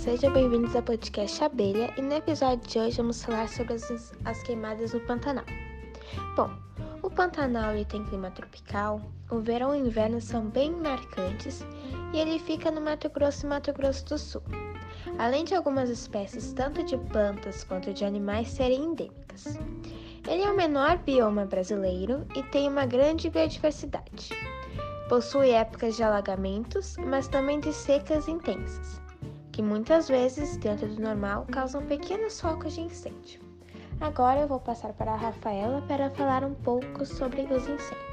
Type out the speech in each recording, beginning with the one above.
sejam bem-vindos ao podcast Abelha e no episódio de hoje vamos falar sobre as, as queimadas no Pantanal. Bom, o Pantanal ele tem clima tropical, o verão e o inverno são bem marcantes e ele fica no Mato Grosso e Mato Grosso do Sul. Além de algumas espécies, tanto de plantas quanto de animais, serem endêmicas. Ele é o menor bioma brasileiro e tem uma grande biodiversidade. Possui épocas de alagamentos, mas também de secas intensas, que muitas vezes, dentro do normal, causam pequenos focos de incêndio. Agora eu vou passar para a Rafaela para falar um pouco sobre os incêndios.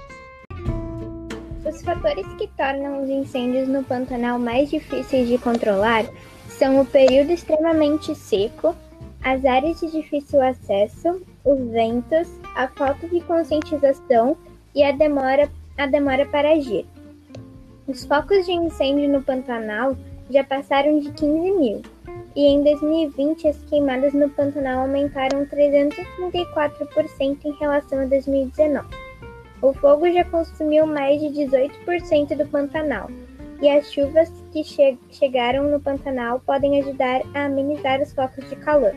Os fatores que tornam os incêndios no Pantanal mais difíceis de controlar são o período extremamente seco, as áreas de difícil acesso, os ventos, a falta de conscientização e a demora a demora para agir. Os focos de incêndio no Pantanal já passaram de 15 mil, e em 2020 as queimadas no Pantanal aumentaram 334% em relação a 2019. O fogo já consumiu mais de 18% do Pantanal, e as chuvas que che chegaram no Pantanal podem ajudar a amenizar os focos de calor.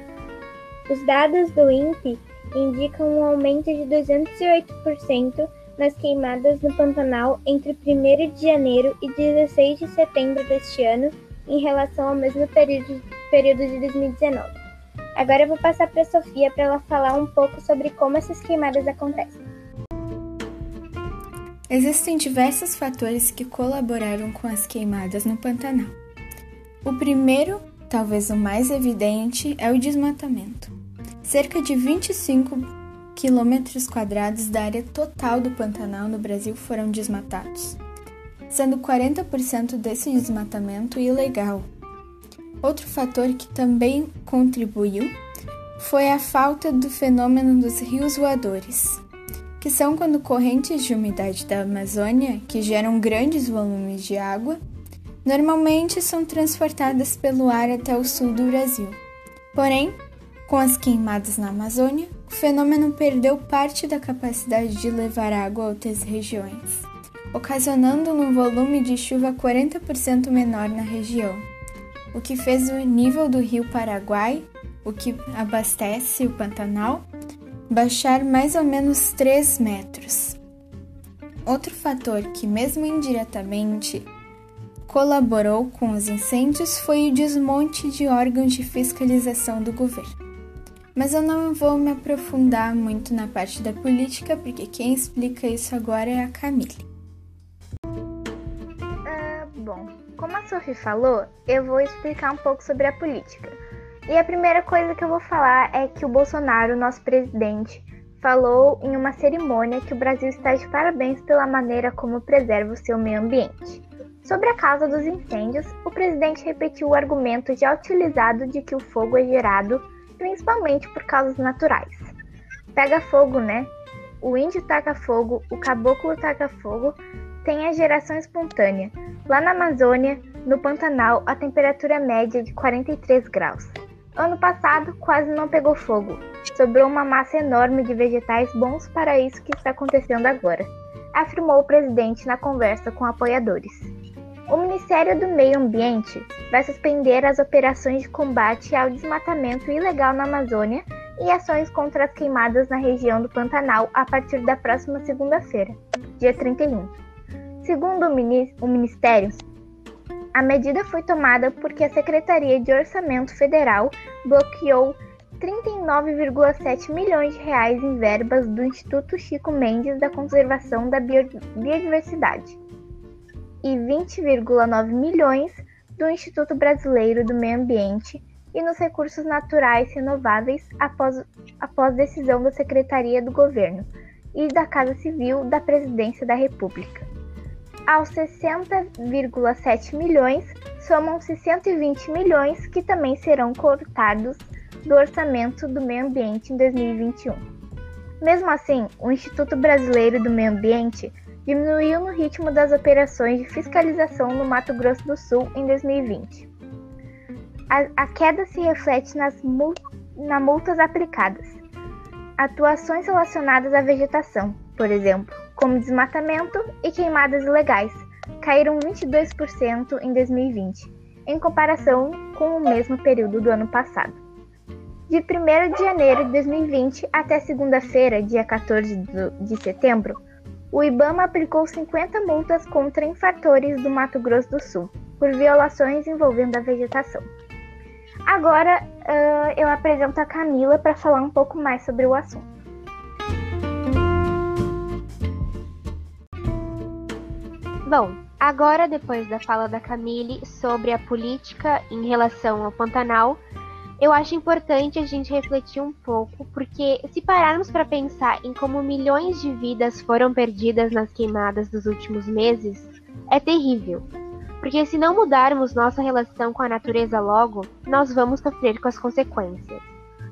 Os dados do INPE indicam um aumento de 208% nas queimadas no Pantanal entre 1 de janeiro e 16 de setembro deste ano, em relação ao mesmo período, período de 2019. Agora eu vou passar para a Sofia para ela falar um pouco sobre como essas queimadas acontecem. Existem diversos fatores que colaboraram com as queimadas no Pantanal. O primeiro, talvez o mais evidente, é o desmatamento. Cerca de 25 quilômetros quadrados da área total do Pantanal no Brasil foram desmatados, sendo 40% desse desmatamento ilegal. Outro fator que também contribuiu foi a falta do fenômeno dos rios voadores, que são quando correntes de umidade da Amazônia, que geram grandes volumes de água, normalmente são transportadas pelo ar até o sul do Brasil. Porém, com as queimadas na Amazônia, o fenômeno perdeu parte da capacidade de levar água a outras regiões, ocasionando um volume de chuva 40% menor na região, o que fez o nível do rio Paraguai, o que abastece o Pantanal, baixar mais ou menos 3 metros. Outro fator que, mesmo indiretamente, colaborou com os incêndios foi o desmonte de órgãos de fiscalização do governo. Mas eu não vou me aprofundar muito na parte da política, porque quem explica isso agora é a Camille. Uh, bom, como a Sophie falou, eu vou explicar um pouco sobre a política. E a primeira coisa que eu vou falar é que o Bolsonaro, nosso presidente, falou em uma cerimônia que o Brasil está de parabéns pela maneira como preserva o seu meio ambiente. Sobre a causa dos incêndios, o presidente repetiu o argumento já utilizado de que o fogo é gerado principalmente por causas naturais. Pega fogo, né? O índio taca fogo, o caboclo taca fogo, tem a geração espontânea. Lá na Amazônia, no Pantanal, a temperatura média é de 43 graus. Ano passado, quase não pegou fogo. Sobrou uma massa enorme de vegetais bons para isso que está acontecendo agora, afirmou o presidente na conversa com apoiadores. O Ministério do Meio Ambiente vai suspender as operações de combate ao desmatamento ilegal na Amazônia e ações contra as queimadas na região do Pantanal a partir da próxima segunda-feira, dia 31. Segundo o Ministério, a medida foi tomada porque a Secretaria de Orçamento Federal bloqueou 39,7 milhões de reais em verbas do Instituto Chico Mendes da Conservação da Biodiversidade e 20,9 milhões do Instituto Brasileiro do Meio Ambiente e nos recursos naturais renováveis após, após decisão da Secretaria do Governo e da Casa Civil da Presidência da República. Aos 60,7 milhões, somam-se 120 milhões que também serão cortados do orçamento do meio ambiente em 2021. Mesmo assim, o Instituto Brasileiro do Meio Ambiente diminuiu no ritmo das operações de fiscalização no Mato Grosso do Sul em 2020. A, a queda se reflete nas mul na multas aplicadas. Atuações relacionadas à vegetação, por exemplo, como desmatamento e queimadas ilegais, caíram 22% em 2020 em comparação com o mesmo período do ano passado. De 1 de janeiro de 2020 até segunda-feira, dia 14 de setembro, o IBAMA aplicou 50 multas contra infratores do Mato Grosso do Sul por violações envolvendo a vegetação. Agora uh, eu apresento a Camila para falar um pouco mais sobre o assunto. Bom, agora depois da fala da Camille sobre a política em relação ao Pantanal, eu acho importante a gente refletir um pouco, porque se pararmos para pensar em como milhões de vidas foram perdidas nas queimadas dos últimos meses, é terrível. Porque se não mudarmos nossa relação com a natureza logo, nós vamos sofrer com as consequências.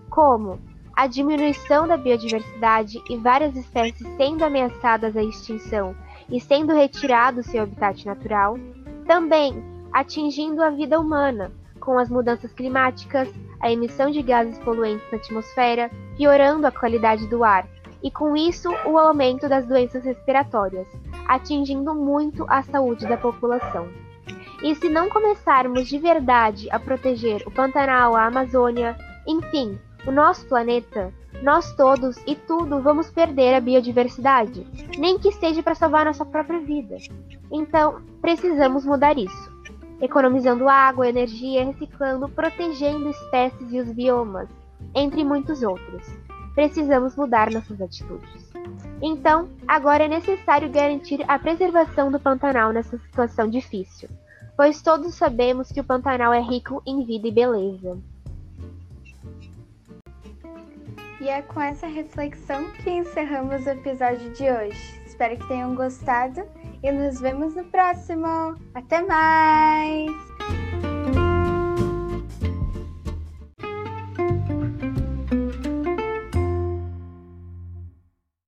Como a diminuição da biodiversidade e várias espécies sendo ameaçadas à extinção e sendo retirado seu habitat natural, também atingindo a vida humana, com as mudanças climáticas, a emissão de gases poluentes na atmosfera, piorando a qualidade do ar, e com isso o aumento das doenças respiratórias, atingindo muito a saúde da população. E se não começarmos de verdade a proteger o Pantanal, a Amazônia, enfim, o nosso planeta, nós todos e tudo vamos perder a biodiversidade, nem que seja para salvar nossa própria vida. Então, precisamos mudar isso economizando água, energia, reciclando, protegendo espécies e os biomas, entre muitos outros. Precisamos mudar nossas atitudes. Então, agora é necessário garantir a preservação do Pantanal nessa situação difícil, pois todos sabemos que o Pantanal é rico em vida e beleza. E é com essa reflexão que encerramos o episódio de hoje. Espero que tenham gostado e nos vemos no próximo. Até mais!